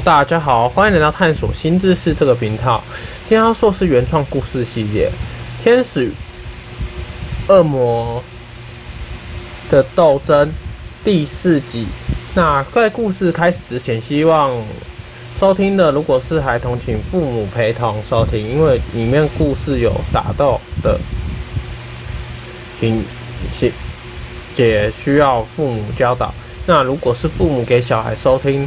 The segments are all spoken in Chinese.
大家好，欢迎来到探索新知识这个频道。今天要说是原创故事系列《天使恶魔的斗争》第四集。那在故事开始之前，希望收听的如果是孩童，请父母陪同收听，因为里面故事有打斗的，请姐需要父母教导。那如果是父母给小孩收听。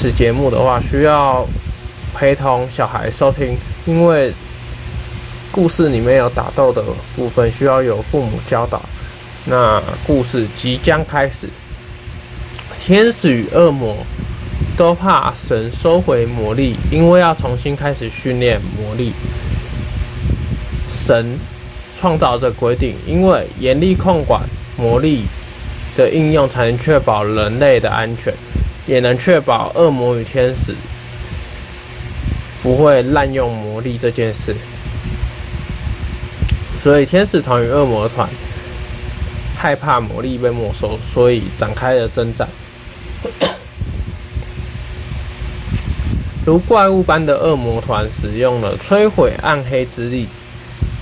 此节目的话，需要陪同小孩收听，因为故事里面有打斗的部分，需要有父母教导。那故事即将开始，天使与恶魔都怕神收回魔力，因为要重新开始训练魔力。神创造这规定，因为严厉控管魔力的应用，才能确保人类的安全。也能确保恶魔与天使不会滥用魔力这件事，所以天使团与恶魔团害怕魔力被没收，所以展开了征战。如怪物般的恶魔团使用了摧毁暗黑之力，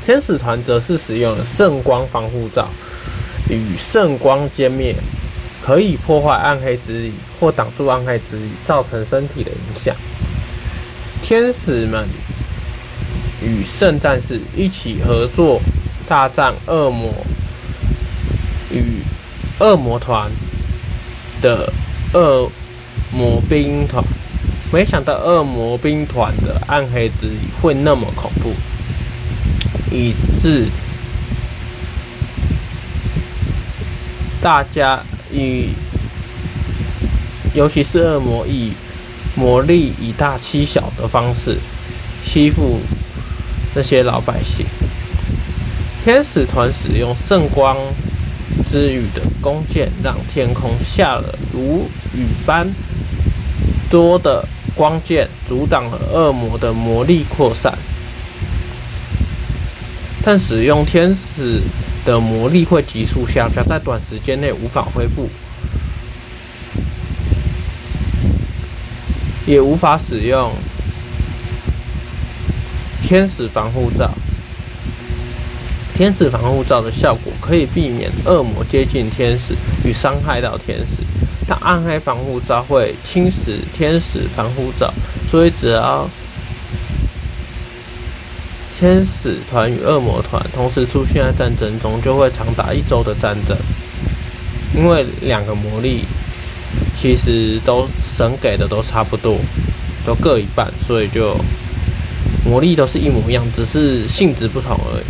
天使团则是使用了圣光防护罩与圣光歼灭。可以破坏暗黑之力，或挡住暗黑之力，造成身体的影响。天使们与圣战士一起合作，大战恶魔与恶魔团的恶魔兵团。没想到恶魔兵团的暗黑之力会那么恐怖，以致大家。以，尤其是恶魔以魔力以大欺小的方式欺负那些老百姓。天使团使用圣光之雨的弓箭，让天空下了如雨般多的光箭，阻挡了恶魔的魔力扩散。但使用天使。的魔力会急速下降，在短时间内无法恢复，也无法使用天使防护罩。天使防护罩的效果可以避免恶魔接近天使与伤害到天使，但暗黑防护罩会侵蚀天使防护罩，所以只要。天使团与恶魔团同时出现在战争中，就会长达一周的战争。因为两个魔力其实都神给的都差不多，都各一半，所以就魔力都是一模一样，只是性质不同而已。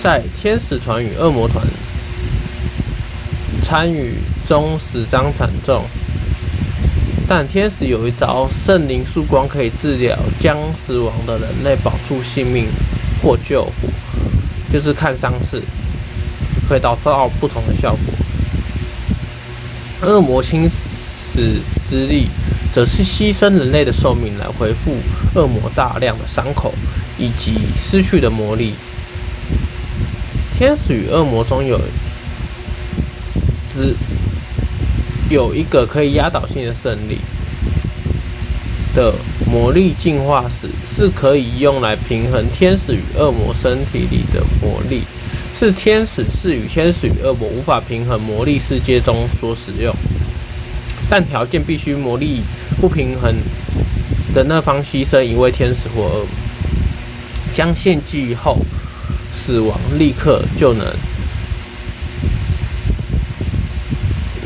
在天使团与恶魔团参与中死伤惨重。但天使有一招圣灵曙光，可以治疗将死亡的人类，保住性命或救，就是看伤势，可以达到不同的效果。恶魔侵蚀之力，则是牺牲人类的寿命来恢复恶魔大量的伤口以及失去的魔力。天使与恶魔中有之。有一个可以压倒性的胜利的魔力进化石，是可以用来平衡天使与恶魔身体里的魔力，是天使是与天使与恶魔无法平衡魔力世界中所使用，但条件必须魔力不平衡的那方牺牲一位天使或恶魔，将献祭后死亡，立刻就能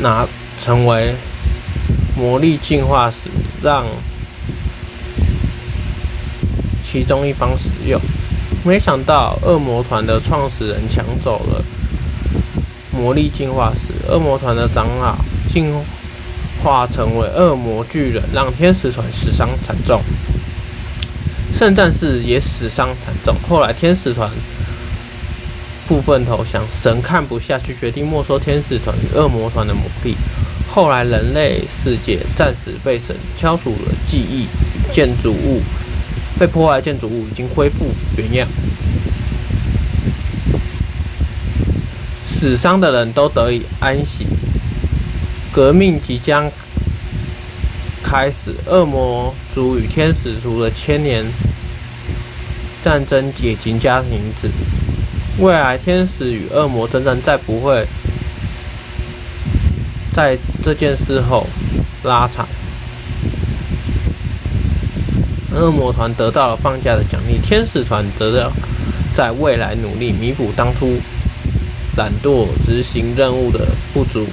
拿。成为魔力进化时，让其中一方使用。没想到恶魔团的创始人抢走了魔力进化石，恶魔团的长老进化成为恶魔巨人，让天使团死伤惨重。圣战士也死伤惨重。后来天使团部分投降，神看不下去，决定没收天使团与恶魔团的魔力。后来，人类世界暂时被神消除了记忆，建筑物被破坏建筑物已经恢复原样，死伤的人都得以安息。革命即将开始，恶魔族与天使族的千年战争也即将停止。未来天使与恶魔真正再不会在这件事后拉长。恶魔团得到了放假的奖励，天使团则要在未来努力弥补当初懒惰执行任务的不足。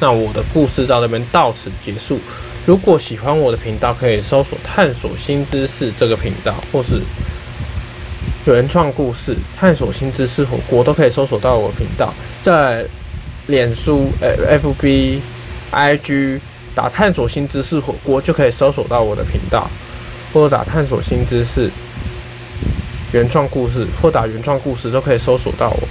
那我的故事到这边到此结束。如果喜欢我的频道，可以搜索“探索新知识”这个频道，或是原创故事“探索新知识火锅”都可以搜索到我频道。在脸书、FB、IG 打“探索新知识火锅”就可以搜索到我的频道。或者打探索新知识、原创故事，或打原创故事都可以搜索到我。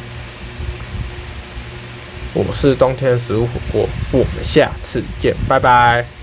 我是冬天食物火锅，我们下次见，拜拜。